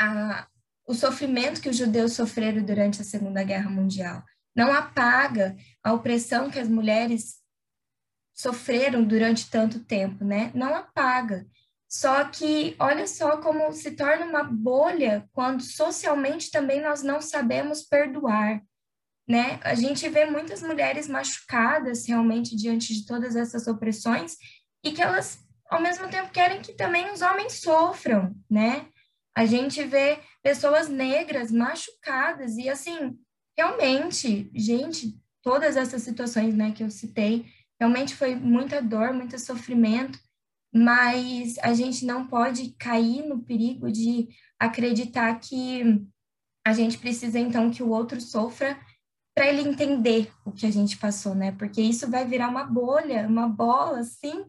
Speaker 1: a, o sofrimento que os judeus sofreram durante a Segunda Guerra Mundial, não apaga a opressão que as mulheres sofreram durante tanto tempo, né? Não apaga. Só que olha só como se torna uma bolha quando socialmente também nós não sabemos perdoar né? A gente vê muitas mulheres machucadas realmente diante de todas essas opressões e que elas, ao mesmo tempo, querem que também os homens sofram, né? A gente vê pessoas negras machucadas e, assim, realmente, gente, todas essas situações, né, que eu citei, realmente foi muita dor, muito sofrimento, mas a gente não pode cair no perigo de acreditar que a gente precisa, então, que o outro sofra para ele entender o que a gente passou, né? Porque isso vai virar uma bolha, uma bola, assim,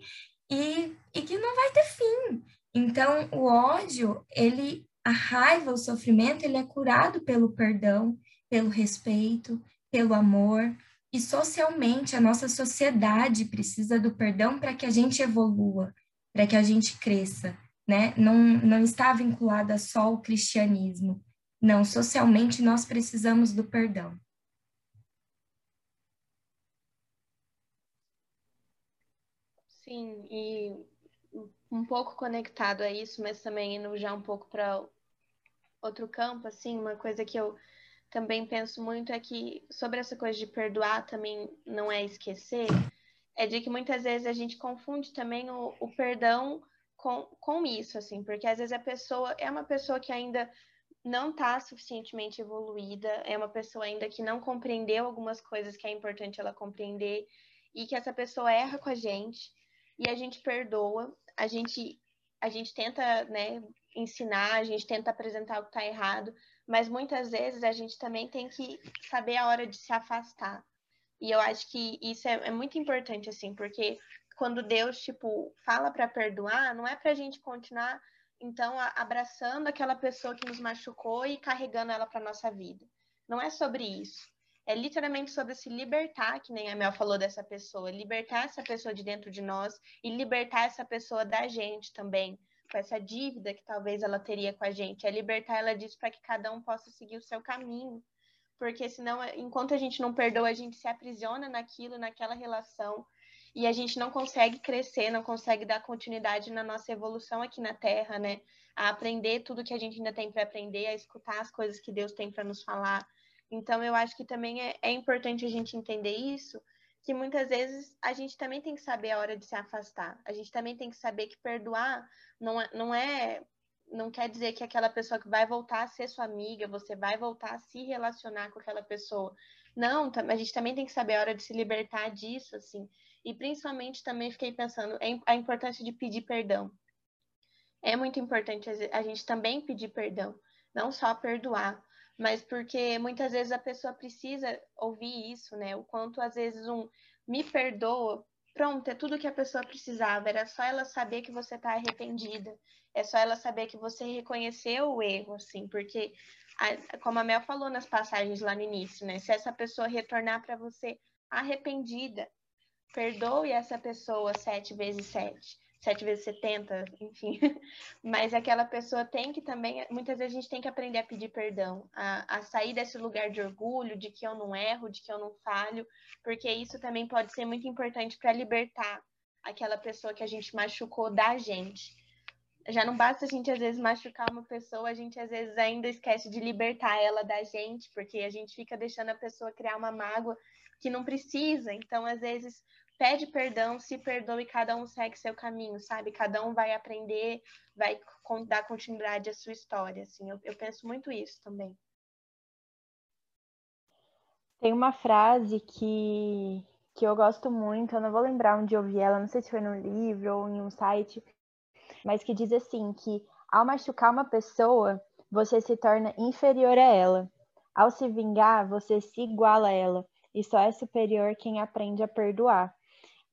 Speaker 1: e, e que não vai ter fim. Então, o ódio, ele, a raiva, o sofrimento, ele é curado pelo perdão, pelo respeito, pelo amor. E socialmente, a nossa sociedade precisa do perdão para que a gente evolua, para que a gente cresça, né? Não, não está vinculada só ao cristianismo. Não, socialmente nós precisamos do perdão.
Speaker 2: Sim, e um pouco conectado a isso, mas também indo já um pouco para outro campo, assim, uma coisa que eu também penso muito é que sobre essa coisa de perdoar também não é esquecer, é de que muitas vezes a gente confunde também o, o perdão com, com isso, assim, porque às vezes a pessoa é uma pessoa que ainda não está suficientemente evoluída, é uma pessoa ainda que não compreendeu algumas coisas que é importante ela compreender e que essa pessoa erra com a gente e a gente perdoa, a gente, a gente tenta né, ensinar, a gente tenta apresentar o que está errado, mas muitas vezes a gente também tem que saber a hora de se afastar. E eu acho que isso é, é muito importante, assim, porque quando Deus, tipo, fala para perdoar, não é para a gente continuar, então, abraçando aquela pessoa que nos machucou e carregando ela para nossa vida. Não é sobre isso. É literalmente sobre se libertar, que nem a Mel falou dessa pessoa, libertar essa pessoa de dentro de nós e libertar essa pessoa da gente também, com essa dívida que talvez ela teria com a gente, é libertar ela disso para que cada um possa seguir o seu caminho. Porque senão, enquanto a gente não perdoa, a gente se aprisiona naquilo, naquela relação, e a gente não consegue crescer, não consegue dar continuidade na nossa evolução aqui na Terra, né? A aprender tudo que a gente ainda tem para aprender, a escutar as coisas que Deus tem para nos falar, então, eu acho que também é, é importante a gente entender isso, que muitas vezes a gente também tem que saber a hora de se afastar. A gente também tem que saber que perdoar não é, não é não quer dizer que aquela pessoa que vai voltar a ser sua amiga, você vai voltar a se relacionar com aquela pessoa. Não, a gente também tem que saber a hora de se libertar disso, assim. E principalmente também fiquei pensando a importância de pedir perdão. É muito importante a gente também pedir perdão, não só perdoar mas porque muitas vezes a pessoa precisa ouvir isso, né? O quanto às vezes um me perdoa, pronto, é tudo que a pessoa precisava, era só ela saber que você está arrependida, é só ela saber que você reconheceu o erro, assim, porque, como a Mel falou nas passagens lá no início, né? Se essa pessoa retornar para você arrependida, perdoe essa pessoa sete vezes sete. 7 vezes 70, enfim. Mas aquela pessoa tem que também, muitas vezes a gente tem que aprender a pedir perdão, a, a sair desse lugar de orgulho, de que eu não erro, de que eu não falho, porque isso também pode ser muito importante para libertar aquela pessoa que a gente machucou da gente. Já não basta a gente às vezes machucar uma pessoa, a gente às vezes ainda esquece de libertar ela da gente, porque a gente fica deixando a pessoa criar uma mágoa que não precisa. Então, às vezes, pede perdão, se perdoa e cada um segue seu caminho, sabe? Cada um vai aprender, vai dar continuidade à sua história, assim. Eu, eu penso muito isso também.
Speaker 3: Tem uma frase que, que eu gosto muito, eu não vou lembrar onde eu vi ela, não sei se foi no livro ou em um site, mas que diz assim que ao machucar uma pessoa, você se torna inferior a ela. Ao se vingar, você se iguala a ela. E só é superior quem aprende a perdoar.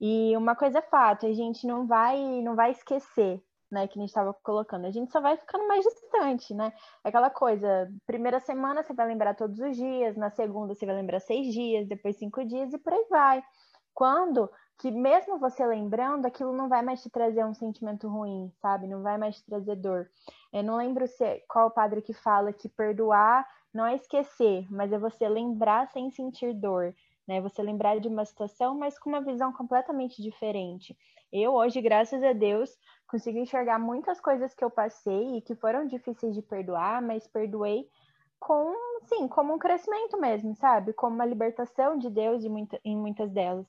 Speaker 3: E uma coisa é fato, a gente não vai, não vai esquecer, né, que a gente estava colocando. A gente só vai ficando mais distante, né? Aquela coisa, primeira semana você vai lembrar todos os dias, na segunda você vai lembrar seis dias, depois cinco dias e por aí vai. Quando que mesmo você lembrando, aquilo não vai mais te trazer um sentimento ruim, sabe? Não vai mais te trazer dor. Eu não lembro se, qual padre que fala que perdoar não é esquecer, mas é você lembrar sem sentir dor né? Você lembrar de uma situação, mas com uma visão completamente diferente. Eu hoje, graças a Deus, consigo enxergar muitas coisas que eu passei e que foram difíceis de perdoar, mas perdoei com, sim, como um crescimento mesmo, sabe? Como uma libertação de Deus em, muita, em muitas delas.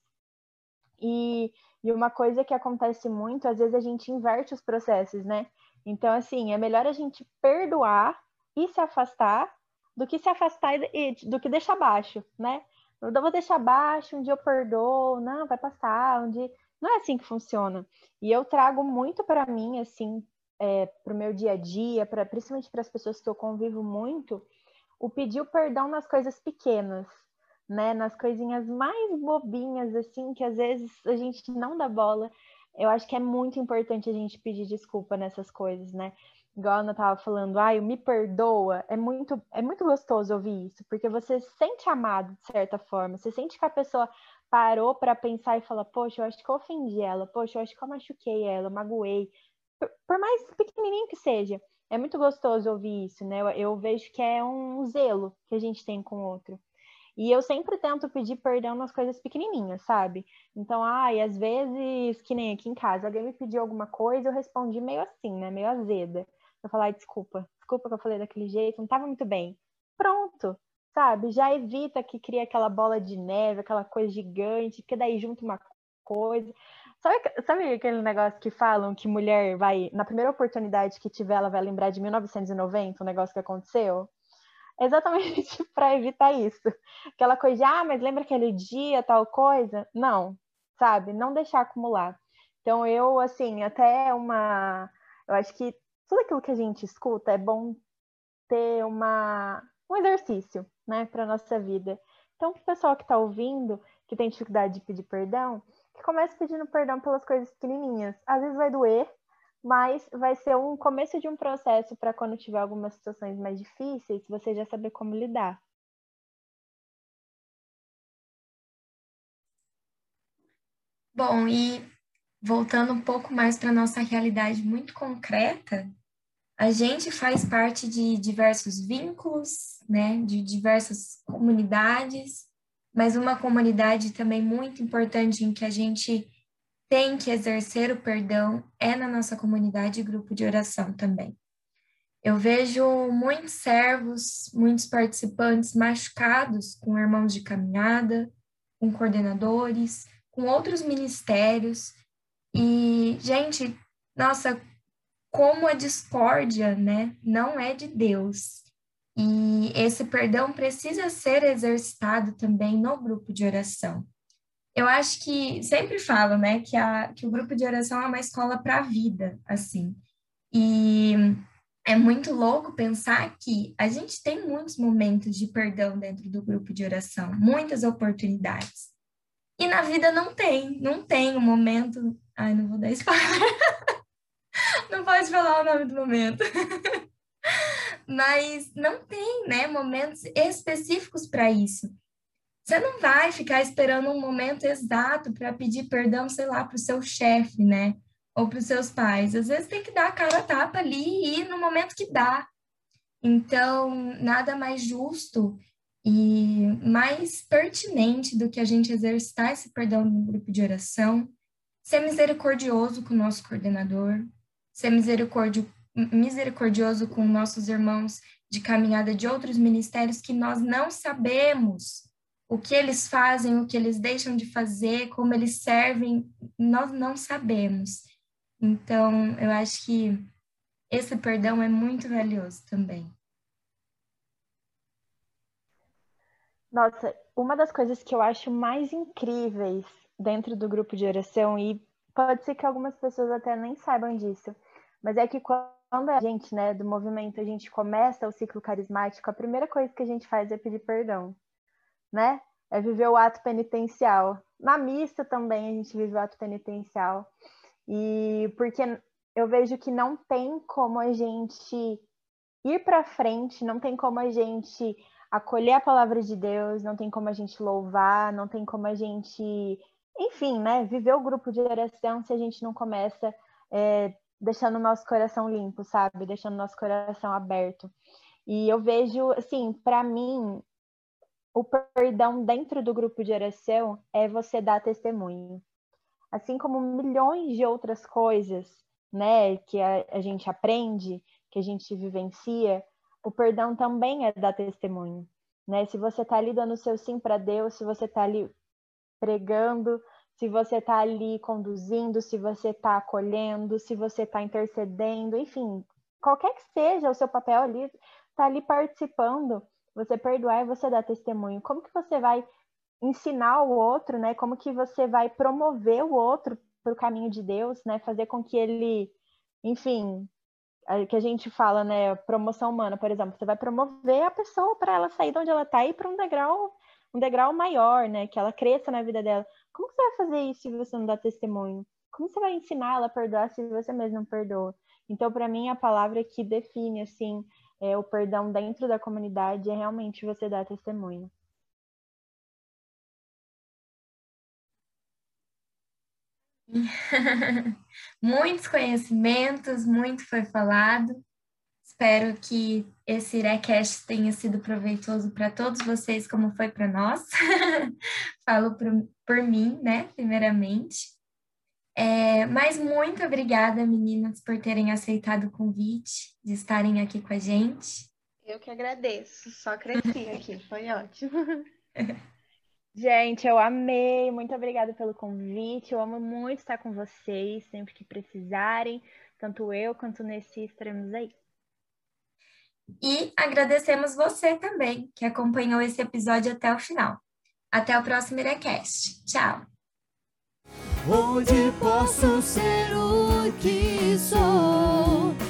Speaker 3: E, e uma coisa que acontece muito, às vezes a gente inverte os processos, né? Então, assim, é melhor a gente perdoar e se afastar do que se afastar e do que deixar baixo, né? Eu vou deixar baixo, um dia eu perdoo, não, vai passar, um dia. Não é assim que funciona. E eu trago muito para mim, assim, é, para o meu dia a dia, pra, principalmente para as pessoas que eu convivo muito, o pedir o perdão nas coisas pequenas, né? Nas coisinhas mais bobinhas, assim, que às vezes a gente não dá bola. Eu acho que é muito importante a gente pedir desculpa nessas coisas, né? Igual a Ana estava falando, ai, me perdoa, é muito, é muito gostoso ouvir isso, porque você se sente amado de certa forma, você sente que a pessoa parou para pensar e fala, poxa, eu acho que eu ofendi ela, poxa, eu acho que eu machuquei ela, magoei, por, por mais pequenininho que seja, é muito gostoso ouvir isso, né? Eu, eu vejo que é um zelo que a gente tem com o outro. E eu sempre tento pedir perdão nas coisas pequenininhas, sabe? Então, ai, às vezes, que nem aqui em casa, alguém me pediu alguma coisa, eu respondi meio assim, né? Meio azeda eu falar, desculpa, desculpa que eu falei daquele jeito, não estava muito bem. Pronto, sabe? Já evita que crie aquela bola de neve, aquela coisa gigante, porque daí junta uma coisa. Sabe, sabe aquele negócio que falam que mulher vai, na primeira oportunidade que tiver, ela vai lembrar de 1990, um negócio que aconteceu? Exatamente para evitar isso. Aquela coisa de, ah, mas lembra aquele dia, tal coisa? Não, sabe? Não deixar acumular. Então, eu, assim, até uma. Eu acho que tudo aquilo que a gente escuta é bom ter uma, um exercício, né, para nossa vida. Então, o pessoal que está ouvindo, que tem dificuldade de pedir perdão, que comece pedindo perdão pelas coisas pequenininhas. Às vezes vai doer, mas vai ser um começo de um processo para quando tiver algumas situações mais difíceis, você já saber como lidar.
Speaker 1: Bom, e voltando um pouco mais para nossa realidade muito concreta, a gente faz parte de diversos vínculos, né, de diversas comunidades, mas uma comunidade também muito importante em que a gente tem que exercer o perdão é na nossa comunidade e grupo de oração também. Eu vejo muitos servos, muitos participantes machucados com irmãos de caminhada, com coordenadores, com outros ministérios. E, gente, nossa, como a discórdia, né, não é de Deus. E esse perdão precisa ser exercitado também no grupo de oração. Eu acho que sempre falo, né, que, a, que o grupo de oração é uma escola para a vida, assim. E é muito louco pensar que a gente tem muitos momentos de perdão dentro do grupo de oração, muitas oportunidades. E na vida não tem, não tem um momento. Ai, não vou dar spoiler. não pode falar o nome do momento. Mas não tem, né, momentos específicos para isso. Você não vai ficar esperando um momento exato para pedir perdão, sei lá, para o seu chefe, né? Ou para os seus pais. Às vezes tem que dar a cara a tapa ali e ir no momento que dá. Então, nada mais justo e mais pertinente do que a gente exercitar esse perdão no grupo de oração, ser misericordioso com o nosso coordenador, ser misericordioso com nossos irmãos de caminhada de outros ministérios que nós não sabemos o que eles fazem, o que eles deixam de fazer, como eles servem, nós não sabemos. Então, eu acho que esse perdão é muito valioso também.
Speaker 3: Nossa, uma das coisas que eu acho mais incríveis dentro do grupo de oração, e pode ser que algumas pessoas até nem saibam disso, mas é que quando a gente, né, do movimento, a gente começa o ciclo carismático, a primeira coisa que a gente faz é pedir perdão né? É viver o ato penitencial. Na missa também a gente vive o ato penitencial. E porque eu vejo que não tem como a gente ir para frente, não tem como a gente acolher a palavra de Deus, não tem como a gente louvar, não tem como a gente, enfim, né, viver o grupo de oração se a gente não começa é, deixando o nosso coração limpo, sabe? Deixando o nosso coração aberto. E eu vejo, assim, para mim, o perdão dentro do grupo de oração é você dar testemunho. Assim como milhões de outras coisas, né, que a, a gente aprende, que a gente vivencia, o perdão também é dar testemunho, né? Se você está ali dando o seu sim para Deus, se você está ali pregando, se você está ali conduzindo, se você está acolhendo, se você está intercedendo, enfim, qualquer que seja o seu papel ali, está ali participando, você perdoar e você dar testemunho. Como que você vai ensinar o outro, né? Como que você vai promover o outro para o caminho de Deus, né? Fazer com que ele, enfim, que a gente fala, né? Promoção humana, por exemplo, você vai promover a pessoa para ela sair de onde ela está e ir para um degrau, um degrau maior, né? Que ela cresça na vida dela. Como você vai fazer isso se você não dá testemunho? Como você vai ensinar ela a perdoar se você mesmo não perdoa? Então, para mim, a palavra que define assim é, o perdão dentro da comunidade é realmente você dar testemunho.
Speaker 1: Muitos conhecimentos, muito foi falado. Espero que esse Irecast tenha sido proveitoso para todos vocês, como foi para nós. Falo por, por mim, né, primeiramente. É, mas muito obrigada, meninas, por terem aceitado o convite, de estarem aqui com a gente.
Speaker 2: Eu que agradeço, só cresci aqui, foi ótimo.
Speaker 3: Gente, eu amei, muito obrigada pelo convite. Eu amo muito estar com vocês, sempre que precisarem. Tanto eu quanto o Nessi estaremos aí.
Speaker 1: E agradecemos você também, que acompanhou esse episódio até o final. Até o próximo Irecast. Tchau!
Speaker 4: Posso ser o que sou.